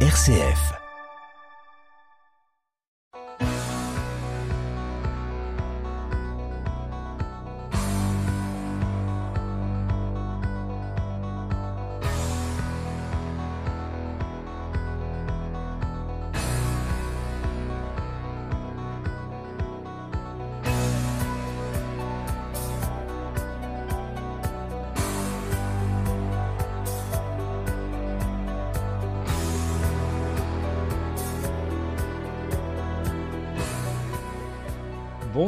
RCF.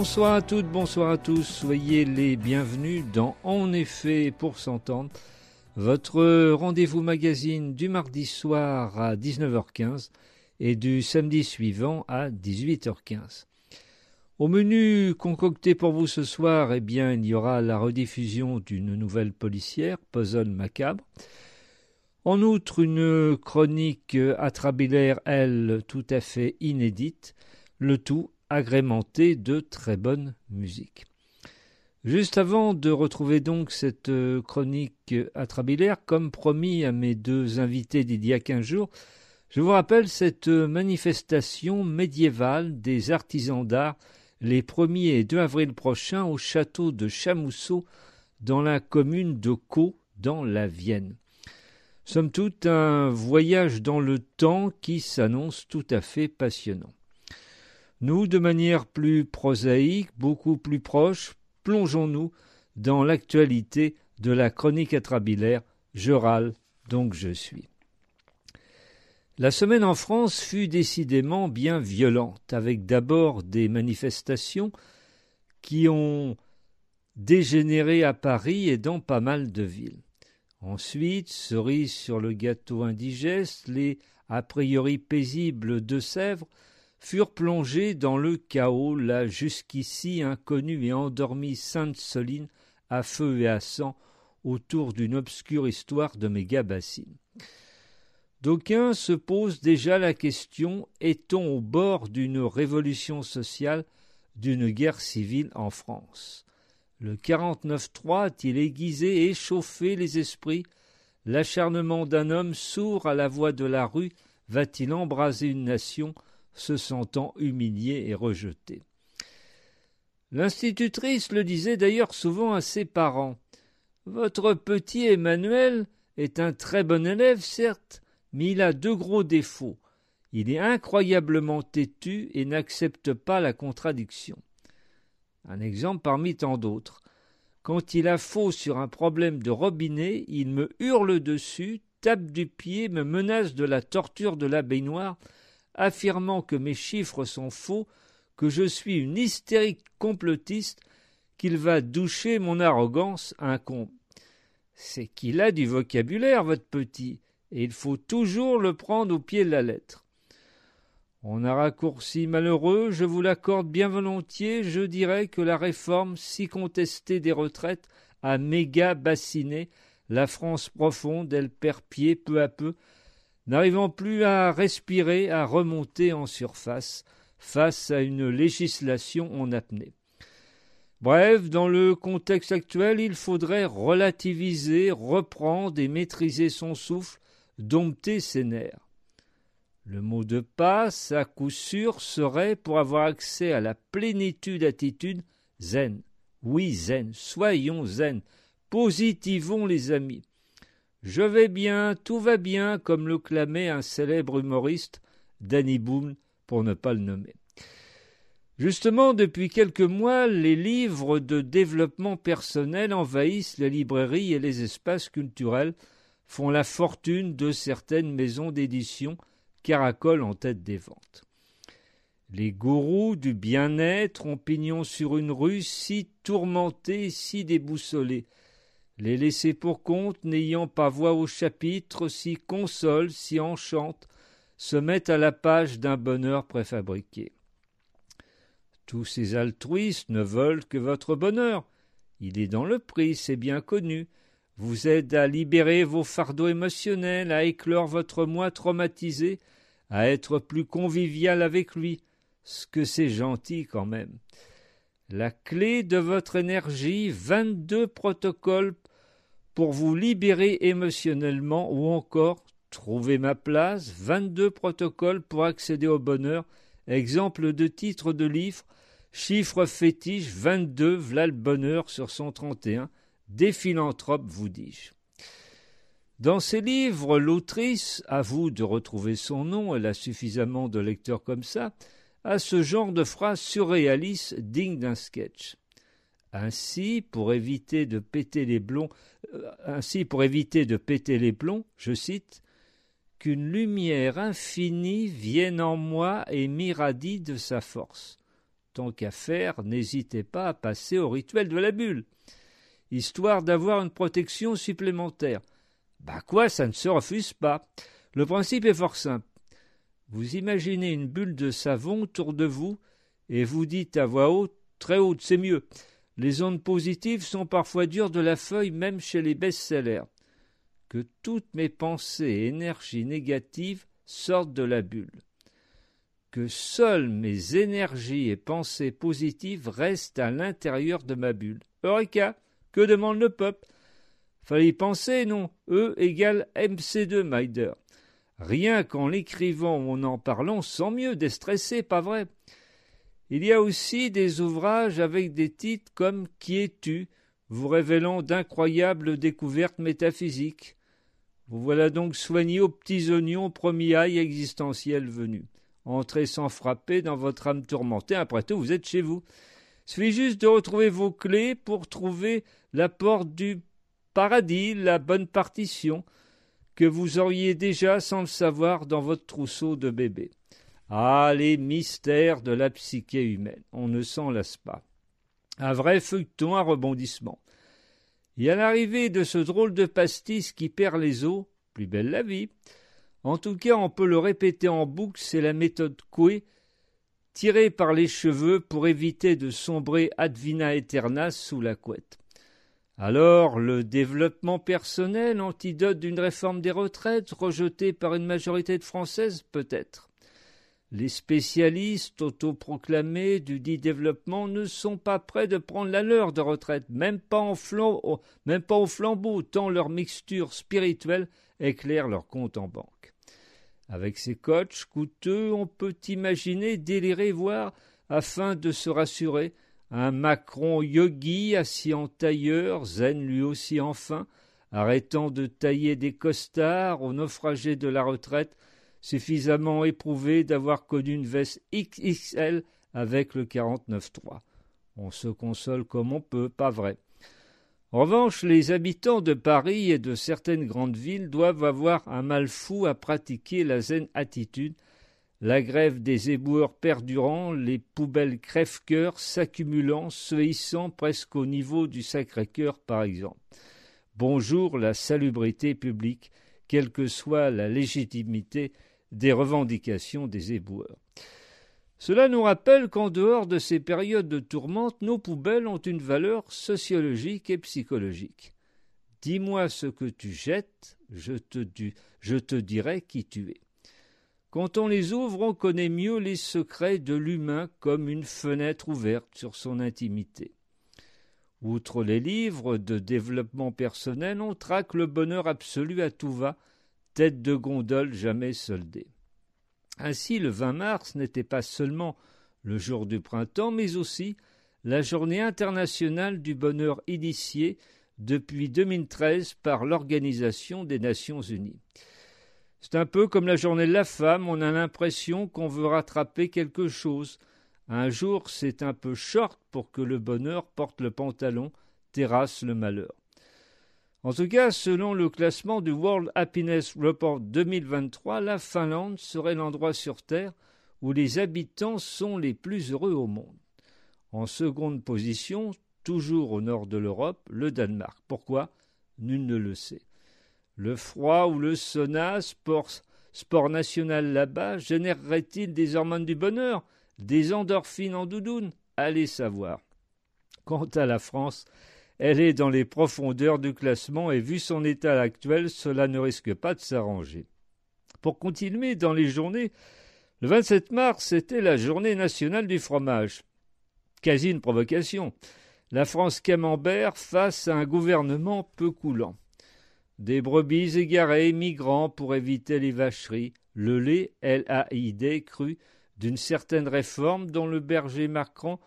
Bonsoir à toutes, bonsoir à tous, soyez les bienvenus dans En effet pour s'entendre, votre rendez-vous magazine du mardi soir à 19h15 et du samedi suivant à 18h15. Au menu concocté pour vous ce soir, eh bien, il y aura la rediffusion d'une nouvelle policière, Puzzle Macabre. En outre, une chronique atrabilaire, elle, tout à fait inédite, le tout agrémenté de très bonne musique. Juste avant de retrouver donc cette euh, chronique atrabilaire, comme promis à mes deux invités d'il y a quinze jours, je vous rappelle cette manifestation médiévale des artisans d'art les 1er et 2 avril prochains au château de Chamousseau dans la commune de Caux dans la Vienne. Somme toute un voyage dans le temps qui s'annonce tout à fait passionnant. Nous, de manière plus prosaïque, beaucoup plus proche, plongeons-nous dans l'actualité de la chronique atrabilaire Je râle, donc je suis. La semaine en France fut décidément bien violente, avec d'abord des manifestations qui ont dégénéré à Paris et dans pas mal de villes. Ensuite, cerise sur le gâteau indigeste, les a priori paisibles de Sèvres furent plongés dans le chaos la jusqu'ici inconnue et endormie Sainte Soline à feu et à sang autour d'une obscure histoire de méga-bassine. D'aucuns se posent déjà la question est-on au bord d'une révolution sociale, d'une guerre civile en France? Le 49-3 a-t-il aiguisé et échauffé les esprits? L'acharnement d'un homme sourd à la voix de la rue va-t-il embraser une nation se sentant humilié et rejeté. L'institutrice le disait d'ailleurs souvent à ses parents. Votre petit Emmanuel est un très bon élève, certes, mais il a deux gros défauts. Il est incroyablement têtu et n'accepte pas la contradiction. Un exemple parmi tant d'autres. Quand il a faux sur un problème de robinet, il me hurle dessus, tape du pied, me menace de la torture de la baignoire, affirmant que mes chiffres sont faux, que je suis une hystérique complotiste, qu'il va doucher mon arrogance incombe. C'est qu'il a du vocabulaire, votre petit, et il faut toujours le prendre au pied de la lettre. On a raccourci malheureux, je vous l'accorde bien volontiers, je dirais que la réforme si contestée des retraites a méga bassiné la France profonde, elle perd pied peu à peu, n'arrivant plus à respirer, à remonter en surface face à une législation en apnée. Bref, dans le contexte actuel, il faudrait relativiser, reprendre et maîtriser son souffle, dompter ses nerfs. Le mot de passe, à coup sûr, serait, pour avoir accès à la plénitude attitude, zen. Oui, zen, soyons zen, positivons les amis. Je vais bien, tout va bien, comme le clamait un célèbre humoriste, Danny Boone, pour ne pas le nommer. Justement, depuis quelques mois, les livres de développement personnel envahissent les librairies et les espaces culturels, font la fortune de certaines maisons d'édition, caracolent en tête des ventes. Les gourous du bien-être ont pignon sur une rue si tourmentée, si déboussolée, les laissés pour compte, n'ayant pas voix au chapitre, s'y consolent, s'y enchantent, se mettent à la page d'un bonheur préfabriqué. Tous ces altruistes ne veulent que votre bonheur. Il est dans le prix, c'est bien connu. Vous aide à libérer vos fardeaux émotionnels, à éclore votre moi traumatisé, à être plus convivial avec lui. Ce que c'est gentil quand même. La clé de votre énergie, vingt-deux protocoles pour vous libérer émotionnellement ou encore Trouver ma place, 22 protocoles pour accéder au bonheur, exemple de titre de livre, chiffre fétiche 22, v'là le bonheur sur son 31, des philanthropes, vous dis-je. Dans ses livres, l'autrice, à vous de retrouver son nom, elle a suffisamment de lecteurs comme ça, a ce genre de phrase surréaliste digne d'un sketch. Ainsi, pour éviter de péter les blonds, euh, ainsi pour éviter de péter les plombs, je cite, qu'une lumière infinie vienne en moi et m'irradie de sa force. Tant qu'à faire, n'hésitez pas à passer au rituel de la bulle, histoire d'avoir une protection supplémentaire. Bah quoi, ça ne se refuse pas. Le principe est fort simple. Vous imaginez une bulle de savon autour de vous et vous dites à voix haute, très haute, c'est mieux. Les ondes positives sont parfois dures de la feuille même chez les best-sellers. Que toutes mes pensées et énergies négatives sortent de la bulle. Que seules mes énergies et pensées positives restent à l'intérieur de ma bulle. Eureka Que demande le peuple? Fallait y penser, non? E égale MC2, Maider. Rien qu'en l'écrivant ou en en parlant, sans mieux déstresser, pas vrai? Il y a aussi des ouvrages avec des titres comme Qui es-tu? vous révélant d'incroyables découvertes métaphysiques. Vous voilà donc soigné aux petits oignons, premier ail existentiel venu. Entrez sans frapper dans votre âme tourmentée, après tout, vous êtes chez vous. Suffit juste de retrouver vos clés pour trouver la porte du paradis, la bonne partition, que vous auriez déjà, sans le savoir, dans votre trousseau de bébé. Ah, les mystères de la psyché humaine, on ne s'en lasse pas. Un vrai feuilleton à rebondissement. Et à l'arrivée de ce drôle de pastis qui perd les os, plus belle la vie. En tout cas, on peut le répéter en boucle, c'est la méthode Coué, tirée par les cheveux pour éviter de sombrer ad vina aeternas sous la couette. Alors, le développement personnel, antidote d'une réforme des retraites rejetée par une majorité de Françaises, peut-être? Les spécialistes autoproclamés du dit développement ne sont pas prêts de prendre la leur de retraite, même pas, en même pas au flambeau, tant leur mixture spirituelle éclaire leur compte en banque. Avec ces coachs coûteux, on peut imaginer délirer, voire, afin de se rassurer, un Macron yogi assis en tailleur, zen lui aussi enfin, arrêtant de tailler des costards aux naufragés de la retraite, suffisamment éprouvé d'avoir connu une veste XXL avec le 49.3. On se console comme on peut, pas vrai. En revanche, les habitants de Paris et de certaines grandes villes doivent avoir un mal fou à pratiquer la zen attitude la grève des éboueurs perdurant, les poubelles crève-cœur s'accumulant, se hissant presque au niveau du Sacré-Cœur, par exemple. Bonjour la salubrité publique, quelle que soit la légitimité des revendications des éboueurs. Cela nous rappelle qu'en dehors de ces périodes de tourmente, nos poubelles ont une valeur sociologique et psychologique. Dis-moi ce que tu jettes, je te, je te dirai qui tu es. Quand on les ouvre, on connaît mieux les secrets de l'humain comme une fenêtre ouverte sur son intimité. Outre les livres de développement personnel, on traque le bonheur absolu à tout va, tête de gondole jamais soldée. Ainsi, le 20 mars n'était pas seulement le jour du printemps, mais aussi la journée internationale du bonheur initiée depuis 2013 par l'Organisation des Nations Unies. C'est un peu comme la journée de la femme, on a l'impression qu'on veut rattraper quelque chose. Un jour, c'est un peu short pour que le bonheur porte le pantalon, terrasse le malheur. En tout cas, selon le classement du World Happiness Report 2023, la Finlande serait l'endroit sur Terre où les habitants sont les plus heureux au monde. En seconde position, toujours au nord de l'Europe, le Danemark. Pourquoi? Nul ne le sait. Le froid ou le sauna, sport, sport national là-bas, générerait-il des hormones du bonheur, des endorphines en doudoune? Allez savoir. Quant à la France, elle est dans les profondeurs du classement et vu son état actuel, cela ne risque pas de s'arranger. Pour continuer dans les journées, le 27 mars, c'était la journée nationale du fromage. Quasi une provocation. La France camembert face à un gouvernement peu coulant. des brebis égarées migrant pour éviter les vacheries, le lait LAID cru d'une certaine réforme dont le berger Macron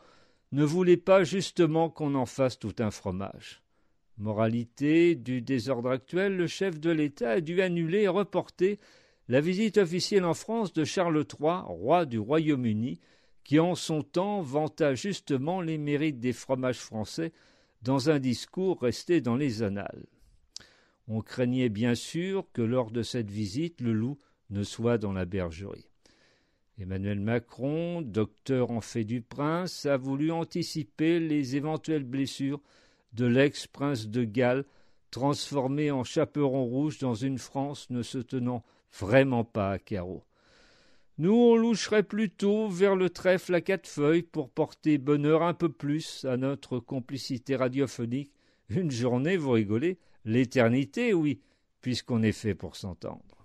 ne voulait pas justement qu'on en fasse tout un fromage. Moralité du désordre actuel, le chef de l'État a dû annuler et reporter la visite officielle en France de Charles III, roi du Royaume-Uni, qui en son temps vanta justement les mérites des fromages français dans un discours resté dans les annales. On craignait bien sûr que lors de cette visite le loup ne soit dans la bergerie. Emmanuel Macron, docteur en fait du prince, a voulu anticiper les éventuelles blessures de l'ex-prince de Galles, transformé en chaperon rouge dans une France ne se tenant vraiment pas à carreau. Nous, on loucherait plutôt vers le trèfle à quatre feuilles pour porter bonheur un peu plus à notre complicité radiophonique. Une journée, vous rigolez, l'éternité, oui, puisqu'on est fait pour s'entendre.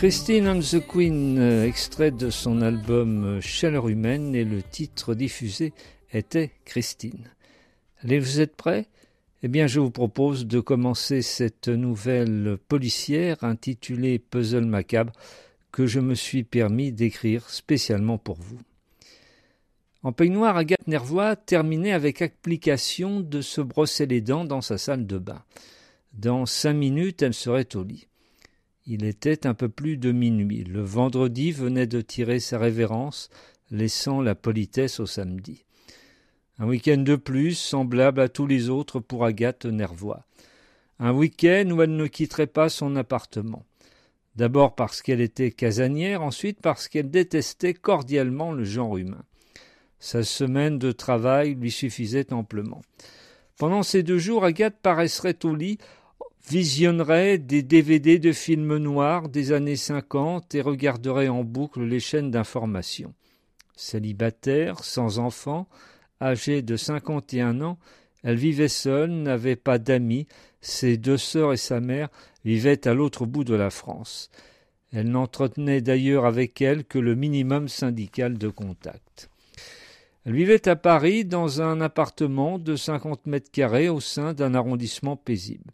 Christine and the Queen, extrait de son album euh, Chaleur humaine, et le titre diffusé était Christine. Allez, vous êtes prêts? Eh bien, je vous propose de commencer cette nouvelle policière intitulée Puzzle macabre que je me suis permis d'écrire spécialement pour vous. En peignoir, Agathe Nervois terminait avec application de se brosser les dents dans sa salle de bain. Dans cinq minutes, elle serait au lit. Il était un peu plus de minuit. Le vendredi venait de tirer sa révérence, laissant la politesse au samedi. Un week-end de plus, semblable à tous les autres pour Agathe Nervois. Un week-end où elle ne quitterait pas son appartement. D'abord parce qu'elle était casanière, ensuite parce qu'elle détestait cordialement le genre humain. Sa semaine de travail lui suffisait amplement. Pendant ces deux jours, Agathe paraisserait au lit, visionnerait des DVD de films noirs des années cinquante et regarderait en boucle les chaînes d'information. Célibataire, sans enfant, âgée de cinquante et un ans, elle vivait seule, n'avait pas d'amis, ses deux sœurs et sa mère vivaient à l'autre bout de la France. Elle n'entretenait d'ailleurs avec elle que le minimum syndical de contact. Elle vivait à Paris dans un appartement de cinquante mètres carrés au sein d'un arrondissement paisible.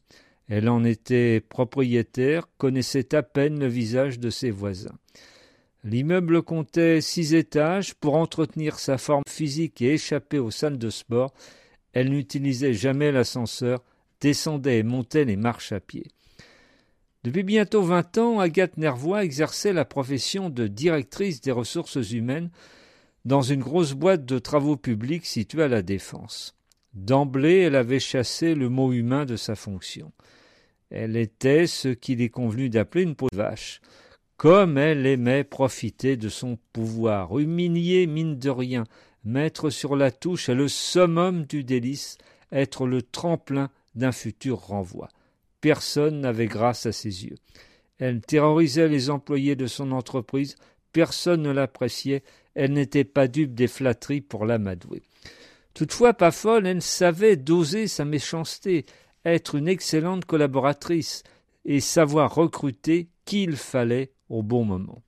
Elle en était propriétaire, connaissait à peine le visage de ses voisins. L'immeuble comptait six étages. Pour entretenir sa forme physique et échapper aux salles de sport, elle n'utilisait jamais l'ascenseur, descendait et montait les marches à pied. Depuis bientôt vingt ans, Agathe Nervois exerçait la profession de directrice des ressources humaines dans une grosse boîte de travaux publics située à la Défense. D'emblée, elle avait chassé le mot humain de sa fonction. Elle était ce qu'il est convenu d'appeler une peau de vache. Comme elle aimait profiter de son pouvoir, humilier mine de rien, mettre sur la touche le summum du délice, être le tremplin d'un futur renvoi. Personne n'avait grâce à ses yeux. Elle terrorisait les employés de son entreprise, personne ne l'appréciait, elle n'était pas dupe des flatteries pour l'amadouer. Toutefois, pas folle, elle savait doser sa méchanceté, être une excellente collaboratrice et savoir recruter qui il fallait au bon moment.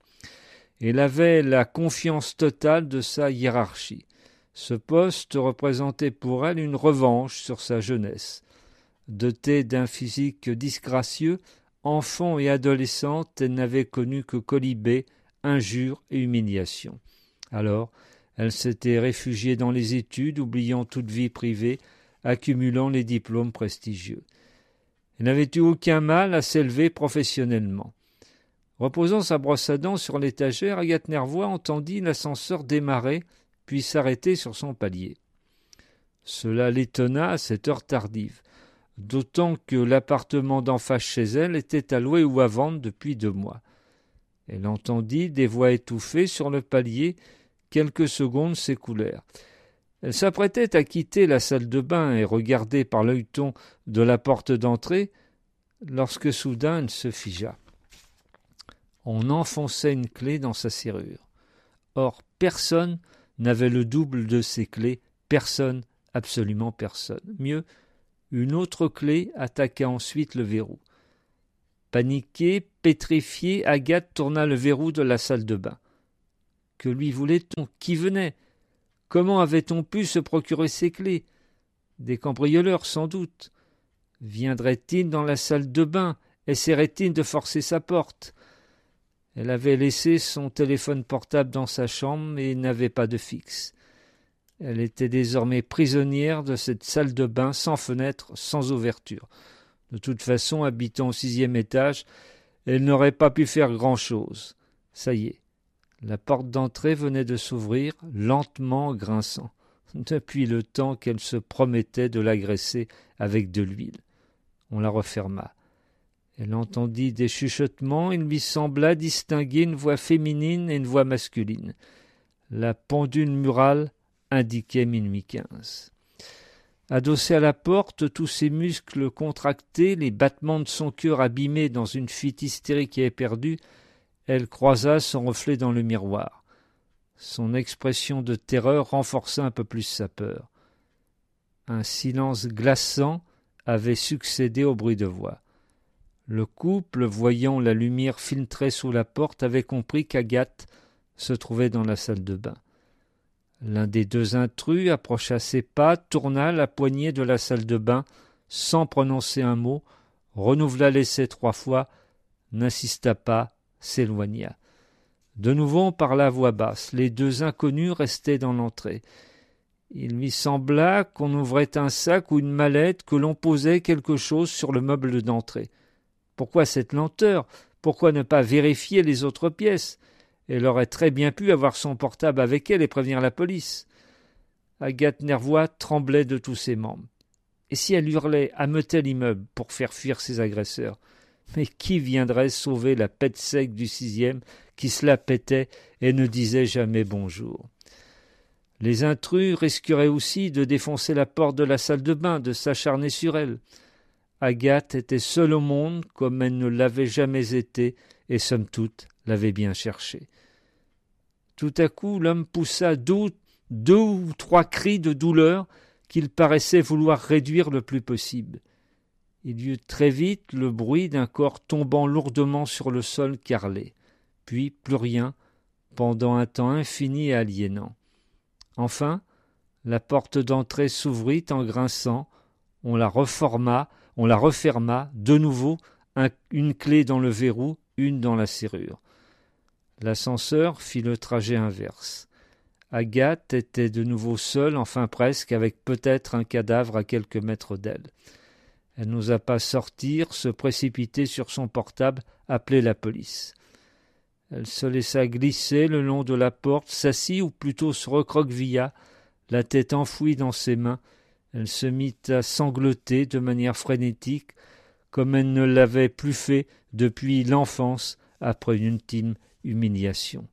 Elle avait la confiance totale de sa hiérarchie. Ce poste représentait pour elle une revanche sur sa jeunesse. Dotée d'un physique disgracieux, enfant et adolescente, elle n'avait connu que colibé, injures et humiliations. Alors, elle s'était réfugiée dans les études, oubliant toute vie privée, accumulant les diplômes prestigieux. Elle n'avait eu aucun mal à s'élever professionnellement? Reposant sa brosse à dents sur l'étagère, Agathe Nervois entendit l'ascenseur démarrer, puis s'arrêter sur son palier. Cela l'étonna à cette heure tardive, d'autant que l'appartement d'en face chez elle était à louer ou à vendre depuis deux mois. Elle entendit des voix étouffées sur le palier Quelques secondes s'écoulèrent. Elle s'apprêtait à quitter la salle de bain et regarder par l'œilleton de la porte d'entrée, lorsque soudain elle se figea. On enfonçait une clé dans sa serrure. Or, personne n'avait le double de ces clés, personne, absolument personne. Mieux, une autre clé attaqua ensuite le verrou. Paniquée, pétrifiée, Agathe tourna le verrou de la salle de bain. Que lui voulait-on? Qui venait? Comment avait-on pu se procurer ces clés? Des cambrioleurs, sans doute. Viendrait-il dans la salle de bain? Essaierait-il de forcer sa porte? Elle avait laissé son téléphone portable dans sa chambre et n'avait pas de fixe. Elle était désormais prisonnière de cette salle de bain sans fenêtre, sans ouverture. De toute façon, habitant au sixième étage, elle n'aurait pas pu faire grand-chose. Ça y est, la porte d'entrée venait de s'ouvrir, lentement grinçant, depuis le temps qu'elle se promettait de l'agresser avec de l'huile. On la referma. Elle entendit des chuchotements, il lui sembla distinguer une voix féminine et une voix masculine. La pendule murale indiquait minuit quinze. Adossée à la porte, tous ses muscles contractés, les battements de son cœur abîmés dans une fuite hystérique et éperdue, elle croisa son reflet dans le miroir. Son expression de terreur renforça un peu plus sa peur. Un silence glaçant avait succédé au bruit de voix. Le couple, voyant la lumière filtrée sous la porte, avait compris qu'Agathe se trouvait dans la salle de bain. L'un des deux intrus approcha ses pas, tourna la poignée de la salle de bain, sans prononcer un mot, renouvela l'essai trois fois, n'insista pas, s'éloigna. De nouveau on parla voix basse. Les deux inconnus restaient dans l'entrée. Il lui sembla qu'on ouvrait un sac ou une mallette, que l'on posait quelque chose sur le meuble d'entrée. Pourquoi cette lenteur? Pourquoi ne pas vérifier les autres pièces? Elle aurait très bien pu avoir son portable avec elle et prévenir la police. Agathe Nervois tremblait de tous ses membres. Et si elle hurlait, ameutait l'immeuble pour faire fuir ses agresseurs? Mais qui viendrait sauver la pète sec du sixième qui se la pétait et ne disait jamais bonjour? Les intrus risqueraient aussi de défoncer la porte de la salle de bain, de s'acharner sur elle. Agathe était seule au monde comme elle ne l'avait jamais été, et somme toute l'avait bien cherché. Tout à coup l'homme poussa deux, deux ou trois cris de douleur qu'il paraissait vouloir réduire le plus possible. Il y eut très vite le bruit d'un corps tombant lourdement sur le sol carrelé. puis plus rien, pendant un temps infini et aliénant. Enfin, la porte d'entrée s'ouvrit en grinçant, on la reforma, on la referma, de nouveau, une clé dans le verrou, une dans la serrure. L'ascenseur fit le trajet inverse. Agathe était de nouveau seule, enfin presque, avec peut-être un cadavre à quelques mètres d'elle. Elle n'osa pas sortir, se précipiter sur son portable, appeler la police. Elle se laissa glisser le long de la porte, s'assit ou plutôt se recroquevilla, la tête enfouie dans ses mains. Elle se mit à sangloter de manière frénétique, comme elle ne l'avait plus fait depuis l'enfance après une intime humiliation.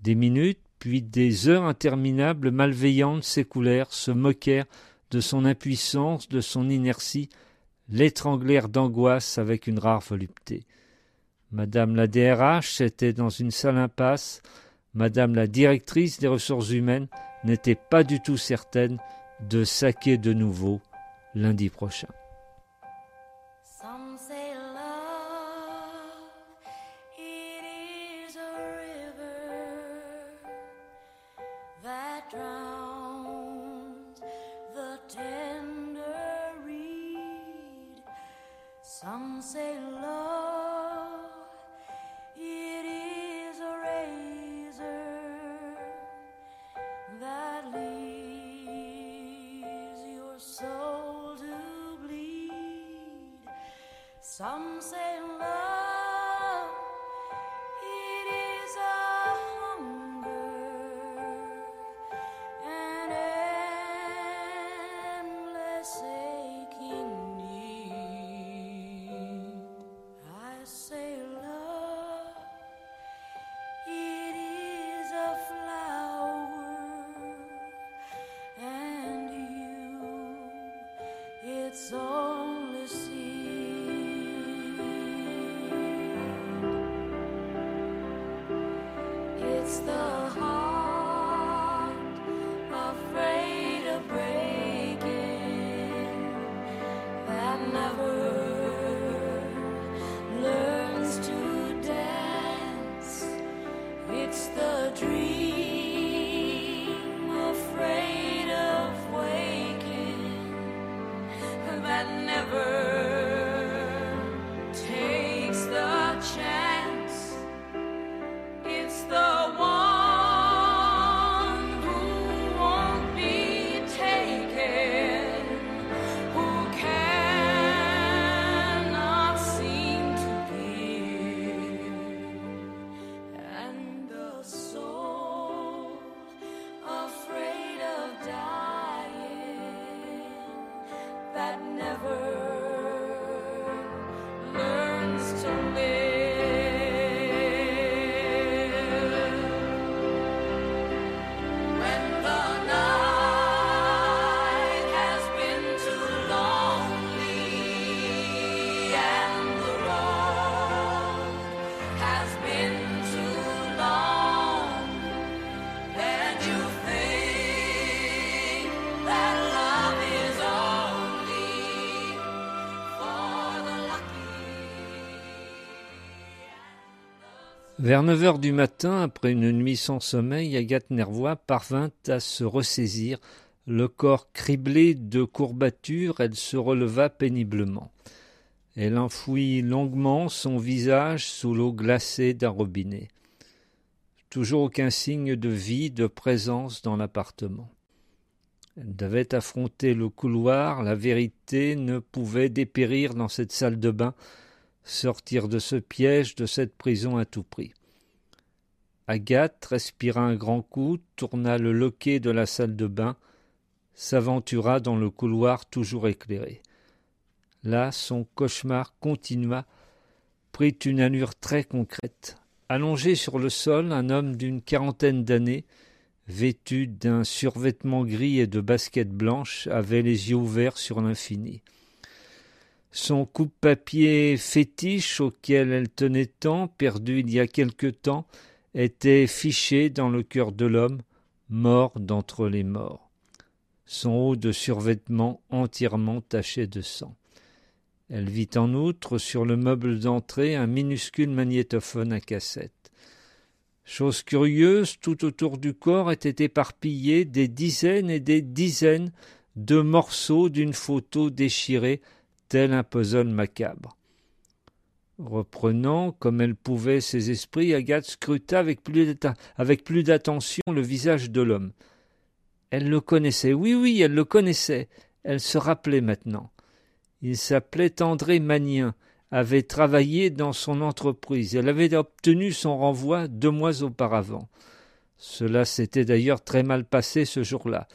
Des minutes, puis des heures interminables malveillantes s'écoulèrent, se moquèrent de son impuissance, de son inertie, l'étranglèrent d'angoisse avec une rare volupté. Madame la DRH était dans une salle impasse, Madame la directrice des ressources humaines n'était pas du tout certaine de saquer de nouveau lundi prochain. Vers neuf heures du matin, après une nuit sans sommeil, Agathe Nervois parvint à se ressaisir. Le corps criblé de courbatures, elle se releva péniblement. Elle enfouit longuement son visage sous l'eau glacée d'un robinet. Toujours aucun signe de vie, de présence dans l'appartement. Elle devait affronter le couloir, la vérité ne pouvait dépérir dans cette salle de bain, sortir de ce piège, de cette prison à tout prix. Agathe respira un grand coup, tourna le loquet de la salle de bain, s'aventura dans le couloir toujours éclairé. Là, son cauchemar continua, prit une allure très concrète. Allongé sur le sol, un homme d'une quarantaine d'années, vêtu d'un survêtement gris et de baskets blanches, avait les yeux ouverts sur l'infini. Son coupe-papier fétiche auquel elle tenait tant, perdu il y a quelque temps, était fiché dans le cœur de l'homme, mort d'entre les morts. Son haut de survêtement entièrement taché de sang. Elle vit en outre sur le meuble d'entrée un minuscule magnétophone à cassette. Chose curieuse, tout autour du corps étaient éparpillés des dizaines et des dizaines de morceaux d'une photo déchirée, tel un puzzle macabre. Reprenant comme elle pouvait ses esprits, Agathe scruta avec plus d'attention le visage de l'homme. Elle le connaissait, oui, oui, elle le connaissait, elle se rappelait maintenant. Il s'appelait André Magnien, avait travaillé dans son entreprise. Elle avait obtenu son renvoi deux mois auparavant. Cela s'était d'ailleurs très mal passé ce jour-là.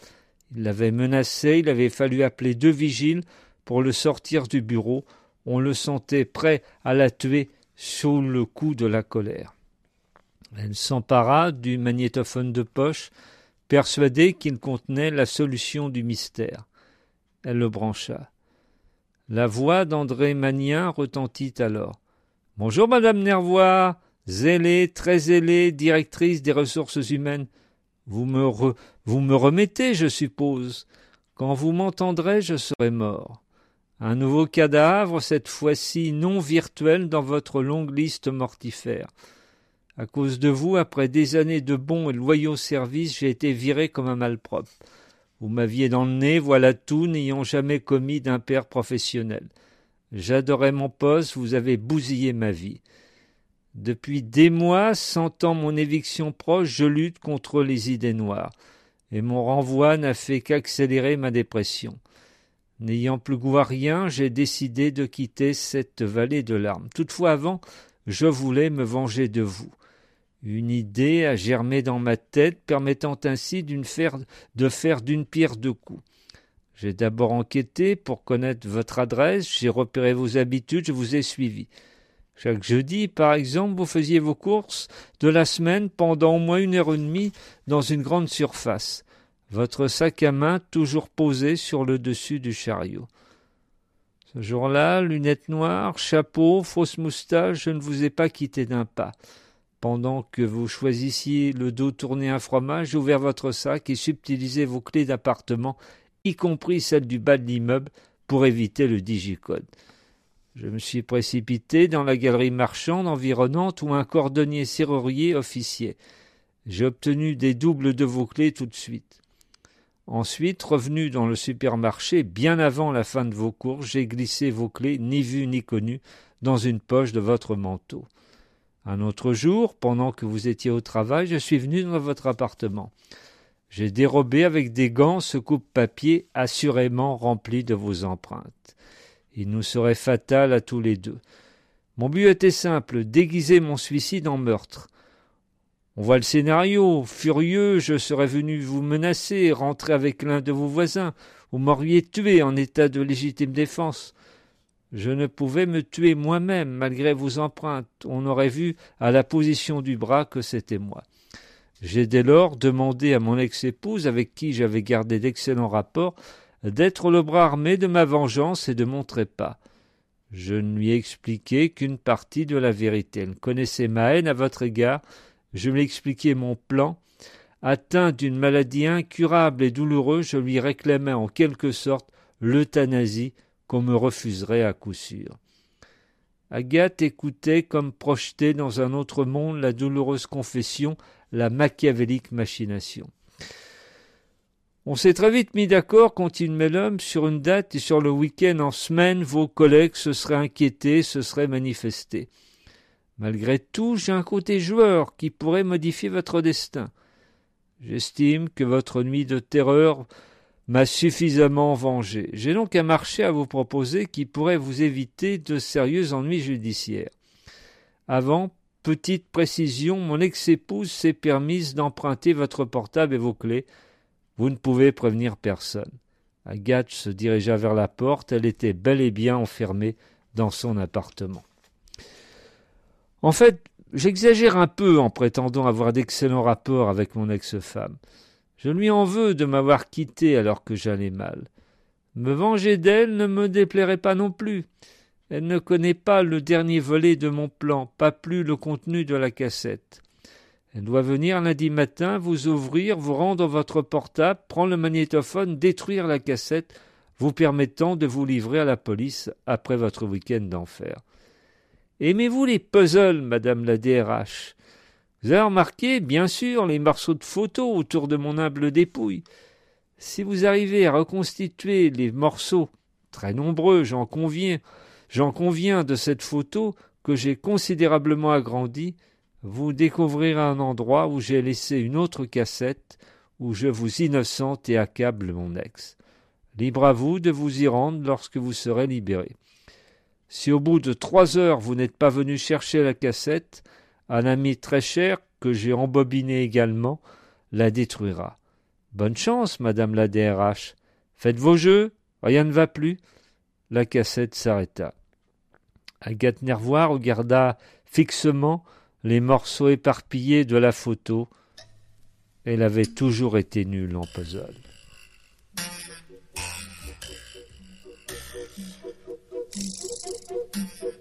Il l'avait menacé, il avait fallu appeler deux vigiles pour le sortir du bureau. On le sentait prêt à la tuer sous le coup de la colère. Elle s'empara du magnétophone de poche, persuadée qu'il contenait la solution du mystère. Elle le brancha. La voix d'André Magnien retentit alors. Bonjour, madame Nervois, zélée, très zélée, directrice des ressources humaines. Vous me, vous me remettez, je suppose. Quand vous m'entendrez, je serai mort. Un nouveau cadavre, cette fois-ci non virtuel, dans votre longue liste mortifère. À cause de vous, après des années de bons et loyaux services, j'ai été viré comme un malpropre. Vous m'aviez dans le nez, voilà tout, n'ayant jamais commis d'impair professionnel. J'adorais mon poste, vous avez bousillé ma vie. Depuis des mois, sentant mon éviction proche, je lutte contre les idées noires, et mon renvoi n'a fait qu'accélérer ma dépression. N'ayant plus goût à rien, j'ai décidé de quitter cette vallée de larmes. Toutefois, avant, je voulais me venger de vous. Une idée a germé dans ma tête, permettant ainsi de faire d'une pierre deux coups. J'ai d'abord enquêté pour connaître votre adresse, j'ai repéré vos habitudes, je vous ai suivi. Chaque jeudi, par exemple, vous faisiez vos courses de la semaine pendant au moins une heure et demie dans une grande surface. Votre sac à main toujours posé sur le dessus du chariot. Ce jour-là, lunettes noires, chapeau, fausse moustache, je ne vous ai pas quitté d'un pas. Pendant que vous choisissiez le dos tourné un fromage, ouvert votre sac et subtilisé vos clés d'appartement, y compris celles du bas de l'immeuble, pour éviter le digicode. Je me suis précipité dans la galerie marchande environnante où un cordonnier serrurier officiait. J'ai obtenu des doubles de vos clés tout de suite. Ensuite, revenu dans le supermarché, bien avant la fin de vos courses, j'ai glissé vos clés, ni vues ni connues, dans une poche de votre manteau. Un autre jour, pendant que vous étiez au travail, je suis venu dans votre appartement. J'ai dérobé avec des gants ce coupe-papier assurément rempli de vos empreintes. Il nous serait fatal à tous les deux. Mon but était simple, déguiser mon suicide en meurtre. On voit le scénario. Furieux, je serais venu vous menacer, rentrer avec l'un de vos voisins. Vous m'auriez tué en état de légitime défense. Je ne pouvais me tuer moi-même, malgré vos empreintes. On aurait vu à la position du bras que c'était moi. J'ai dès lors demandé à mon ex-épouse, avec qui j'avais gardé d'excellents rapports, d'être le bras armé de ma vengeance et de mon trépas. Je ne lui ai expliqué qu'une partie de la vérité. Elle connaissait ma haine à votre égard. Je lui ai expliqué mon plan. Atteint d'une maladie incurable et douloureuse, je lui réclamais en quelque sorte l'euthanasie qu'on me refuserait à coup sûr. Agathe écoutait comme projetée dans un autre monde la douloureuse confession, la machiavélique machination. On s'est très vite mis d'accord, continuait l'homme, sur une date et sur le week-end en semaine, vos collègues se seraient inquiétés, se seraient manifestés. Malgré tout, j'ai un côté joueur qui pourrait modifier votre destin. J'estime que votre nuit de terreur m'a suffisamment vengé. J'ai donc un marché à vous proposer qui pourrait vous éviter de sérieux ennuis judiciaires. Avant, petite précision, mon ex-épouse s'est permise d'emprunter votre portable et vos clés. Vous ne pouvez prévenir personne. Agathe se dirigea vers la porte, elle était bel et bien enfermée dans son appartement. En fait, j'exagère un peu en prétendant avoir d'excellents rapports avec mon ex-femme. Je lui en veux de m'avoir quitté alors que j'allais mal. Me venger d'elle ne me déplairait pas non plus. Elle ne connaît pas le dernier volet de mon plan, pas plus le contenu de la cassette. Elle doit venir lundi matin, vous ouvrir, vous rendre votre portable, prendre le magnétophone, détruire la cassette, vous permettant de vous livrer à la police après votre week-end d'enfer. Aimez-vous les puzzles, madame la DRH Vous avez remarqué, bien sûr, les morceaux de photos autour de mon humble dépouille. Si vous arrivez à reconstituer les morceaux, très nombreux, j'en conviens, j'en conviens de cette photo que j'ai considérablement agrandie, vous découvrirez un endroit où j'ai laissé une autre cassette où je vous innocente et accable mon ex. Libre à vous de vous y rendre lorsque vous serez libéré. Si au bout de trois heures vous n'êtes pas venu chercher la cassette, un ami très cher, que j'ai embobiné également, la détruira. Bonne chance, madame la DRH. Faites vos jeux, rien ne va plus. La cassette s'arrêta. Agathe Nervois regarda fixement les morceaux éparpillés de la photo. Elle avait toujours été nulle en puzzle. Agathe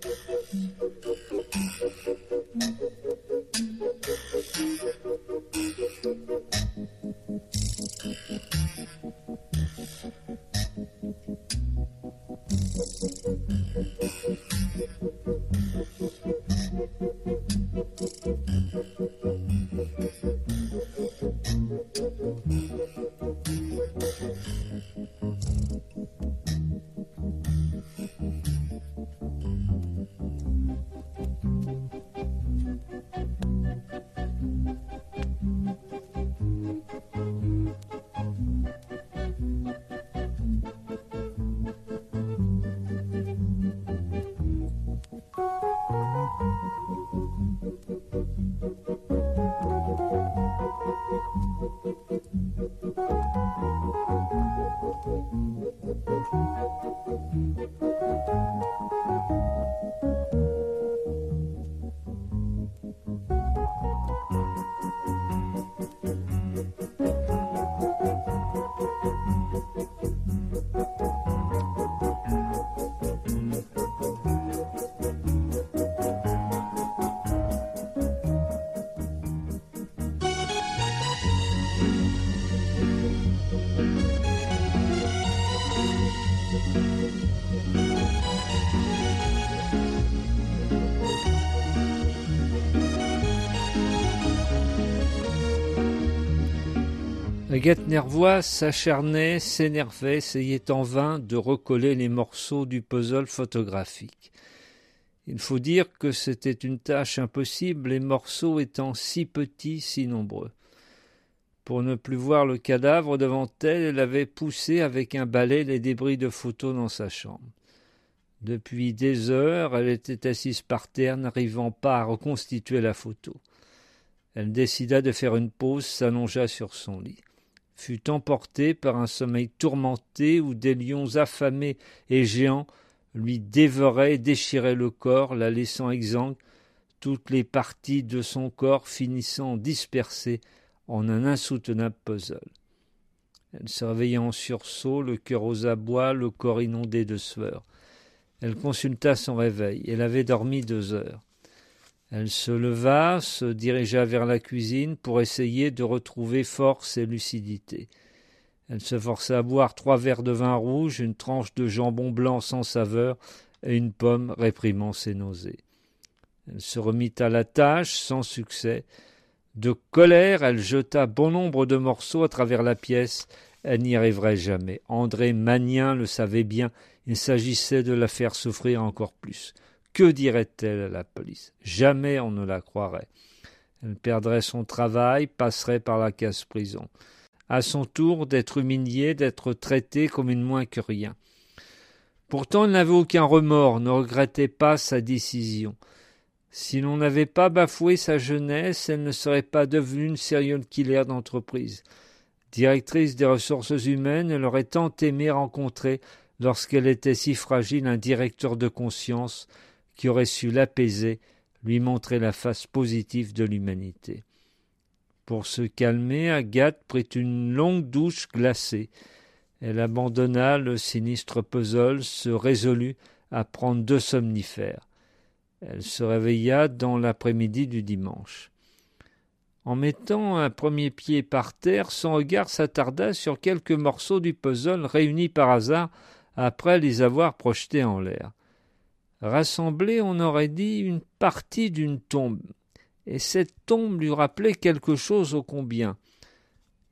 Nervois s'acharnait, s'énervait, essayait en vain de recoller les morceaux du puzzle photographique. Il faut dire que c'était une tâche impossible, les morceaux étant si petits, si nombreux. Pour ne plus voir le cadavre devant elle, elle avait poussé avec un balai les débris de photos dans sa chambre. Depuis des heures, elle était assise par terre, n'arrivant pas à reconstituer la photo. Elle décida de faire une pause, s'allongea sur son lit fut emporté par un sommeil tourmenté où des lions affamés et géants lui dévoraient et déchiraient le corps, la laissant exsangue, toutes les parties de son corps finissant dispersées en un insoutenable puzzle. Elle se réveilla en sursaut, le cœur aux abois, le corps inondé de sueur. Elle consulta son réveil. Elle avait dormi deux heures. Elle se leva, se dirigea vers la cuisine pour essayer de retrouver force et lucidité. Elle se força à boire trois verres de vin rouge, une tranche de jambon blanc sans saveur et une pomme réprimant ses nausées. Elle se remit à la tâche sans succès. De colère, elle jeta bon nombre de morceaux à travers la pièce. Elle n'y arriverait jamais. André Magnin le savait bien. Il s'agissait de la faire souffrir encore plus. Que dirait-elle à la police? Jamais on ne la croirait. Elle perdrait son travail, passerait par la casse-prison. À son tour d'être humiliée, d'être traitée comme une moins que rien. Pourtant, elle n'avait aucun remords, ne regrettait pas sa décision. Si l'on n'avait pas bafoué sa jeunesse, elle ne serait pas devenue une serial killer d'entreprise. Directrice des ressources humaines, elle aurait tant aimé rencontrer, lorsqu'elle était si fragile, un directeur de conscience, qui aurait su l'apaiser, lui montrer la face positive de l'humanité. Pour se calmer, Agathe prit une longue douche glacée. Elle abandonna le sinistre puzzle, se résolut à prendre deux somnifères. Elle se réveilla dans l'après-midi du dimanche. En mettant un premier pied par terre, son regard s'attarda sur quelques morceaux du puzzle réunis par hasard après les avoir projetés en l'air. Rassemblés, on aurait dit une partie d'une tombe, et cette tombe lui rappelait quelque chose ô combien.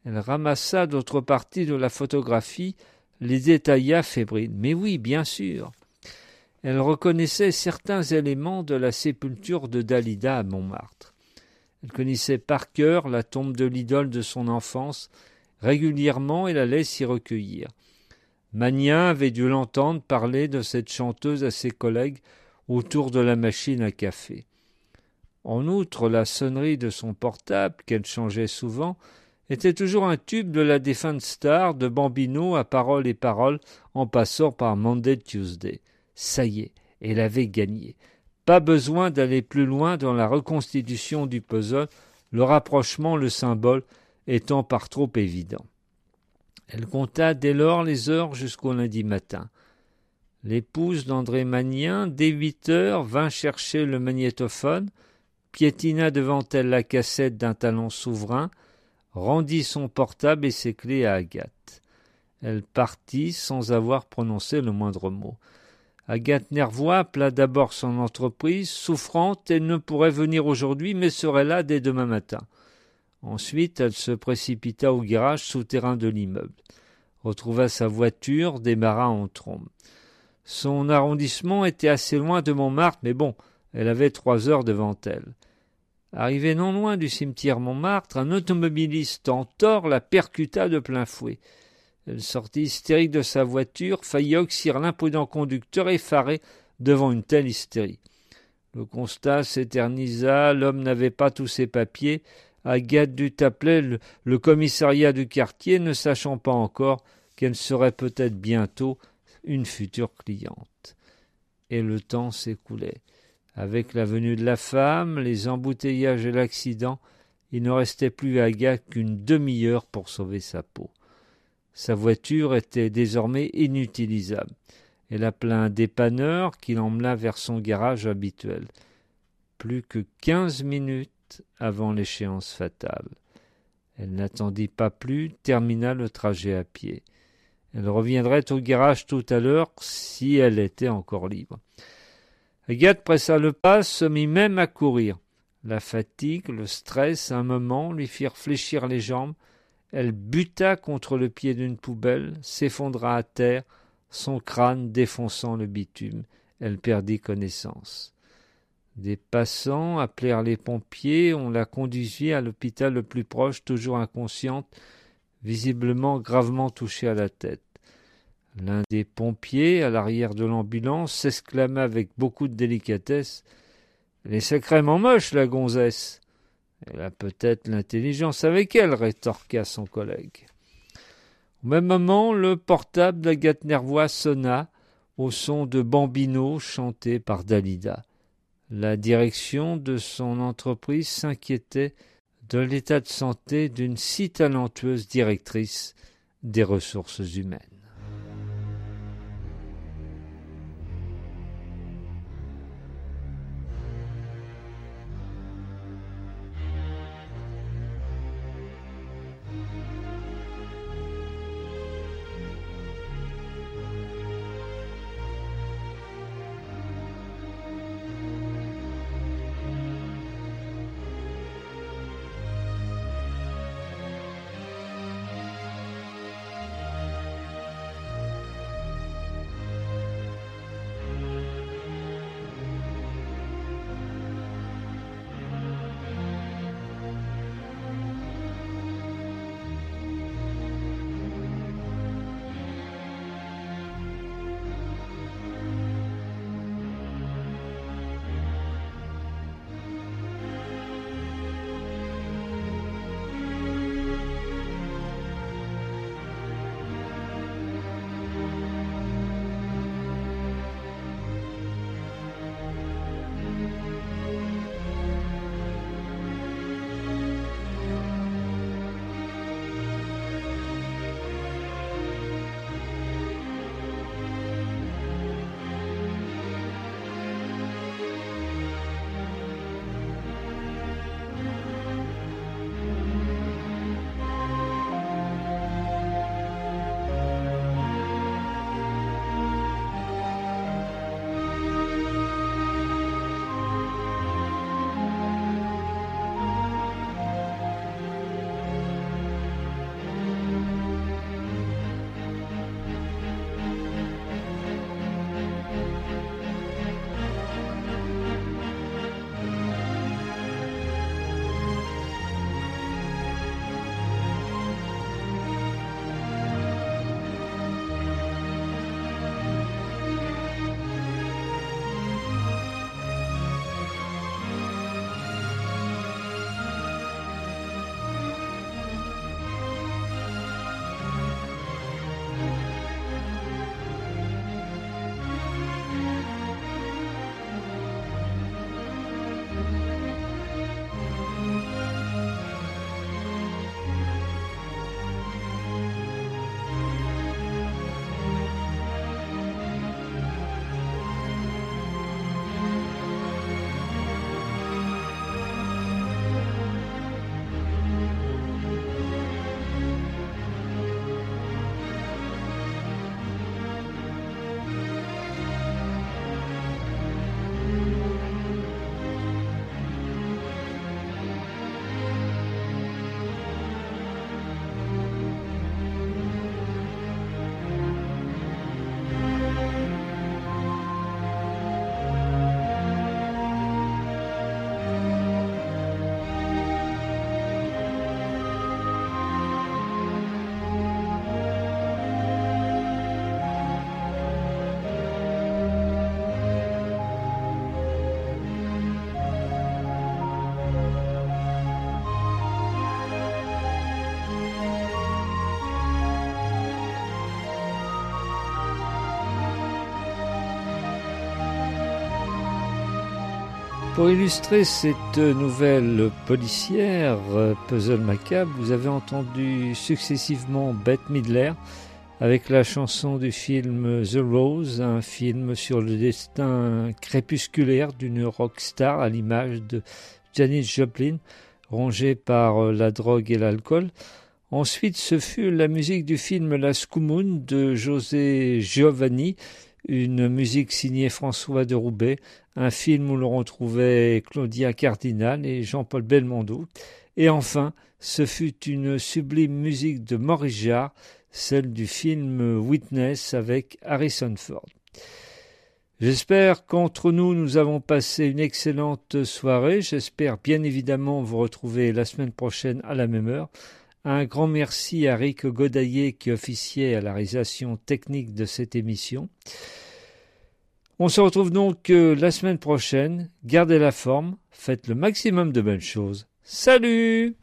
Elle ramassa d'autres parties de la photographie, les détailla fébrile. Mais oui, bien sûr. Elle reconnaissait certains éléments de la sépulture de Dalida à Montmartre. Elle connaissait par cœur la tombe de l'idole de son enfance. Régulièrement, elle allait s'y recueillir. Magnin avait dû l'entendre parler de cette chanteuse à ses collègues autour de la machine à café. En outre, la sonnerie de son portable, qu'elle changeait souvent, était toujours un tube de la défunte star de Bambino à paroles et paroles en passant par Monday Tuesday. Ça y est, elle avait gagné. Pas besoin d'aller plus loin dans la reconstitution du puzzle, le rapprochement, le symbole étant par trop évident. Elle compta dès lors les heures jusqu'au lundi matin. L'épouse d'André Magnien, dès huit heures, vint chercher le magnétophone, piétina devant elle la cassette d'un talent souverain, rendit son portable et ses clés à Agathe. Elle partit sans avoir prononcé le moindre mot. Agathe Nervois appela d'abord son entreprise, souffrante, elle ne pourrait venir aujourd'hui, mais serait là dès demain matin. Ensuite, elle se précipita au garage souterrain de l'immeuble, retrouva sa voiture, démarra en trombe. Son arrondissement était assez loin de Montmartre, mais bon, elle avait trois heures devant elle. Arrivé non loin du cimetière Montmartre, un automobiliste en tort la percuta de plein fouet. Elle sortit hystérique de sa voiture, faillit oxyre l'imprudent conducteur effaré devant une telle hystérie. Le constat s'éternisa, l'homme n'avait pas tous ses papiers, Agathe dut appeler le, commissariat du quartier, ne sachant pas encore qu'elle serait peut-être bientôt une future cliente. Et le temps s'écoulait. Avec la venue de la femme, les embouteillages et l'accident, il ne restait plus à Agathe qu'une demi-heure pour sauver sa peau. Sa voiture était désormais inutilisable. Elle appela un dépanneur qui l'emmena vers son garage habituel. Plus que quinze minutes avant l'échéance fatale. Elle n'attendit pas plus, termina le trajet à pied. Elle reviendrait au garage tout à l'heure si elle était encore libre. Agathe pressa le pas, se mit même à courir. La fatigue, le stress, un moment, lui firent fléchir les jambes. Elle buta contre le pied d'une poubelle, s'effondra à terre, son crâne défonçant le bitume. Elle perdit connaissance. Des passants appelèrent les pompiers, on la conduisit à l'hôpital le plus proche, toujours inconsciente, visiblement gravement touchée à la tête. L'un des pompiers, à l'arrière de l'ambulance, s'exclama avec beaucoup de délicatesse Elle est sacrément moche, la gonzesse. Elle a peut-être l'intelligence avec elle, rétorqua son collègue. Au même moment, le portable d'Agathe Nervois sonna au son de Bambino chanté par Dalida. La direction de son entreprise s'inquiétait de l'état de santé d'une si talentueuse directrice des ressources humaines. Pour illustrer cette nouvelle policière, euh, Puzzle Macabre, vous avez entendu successivement Bette Midler avec la chanson du film The Rose, un film sur le destin crépusculaire d'une rockstar à l'image de Janis Joplin, rongée par euh, la drogue et l'alcool. Ensuite, ce fut la musique du film La Scoumoun de José Giovanni, une musique signée François de Roubaix, un film où l'on retrouvait Claudia Cardinal et Jean-Paul Belmondo. Et enfin, ce fut une sublime musique de Maurice Jarre, celle du film Witness avec Harrison Ford. J'espère qu'entre nous, nous avons passé une excellente soirée. J'espère bien évidemment vous retrouver la semaine prochaine à la même heure. Un grand merci à Rick Godaillé qui officiait à la réalisation technique de cette émission. On se retrouve donc euh, la semaine prochaine. Gardez la forme, faites le maximum de bonnes choses. Salut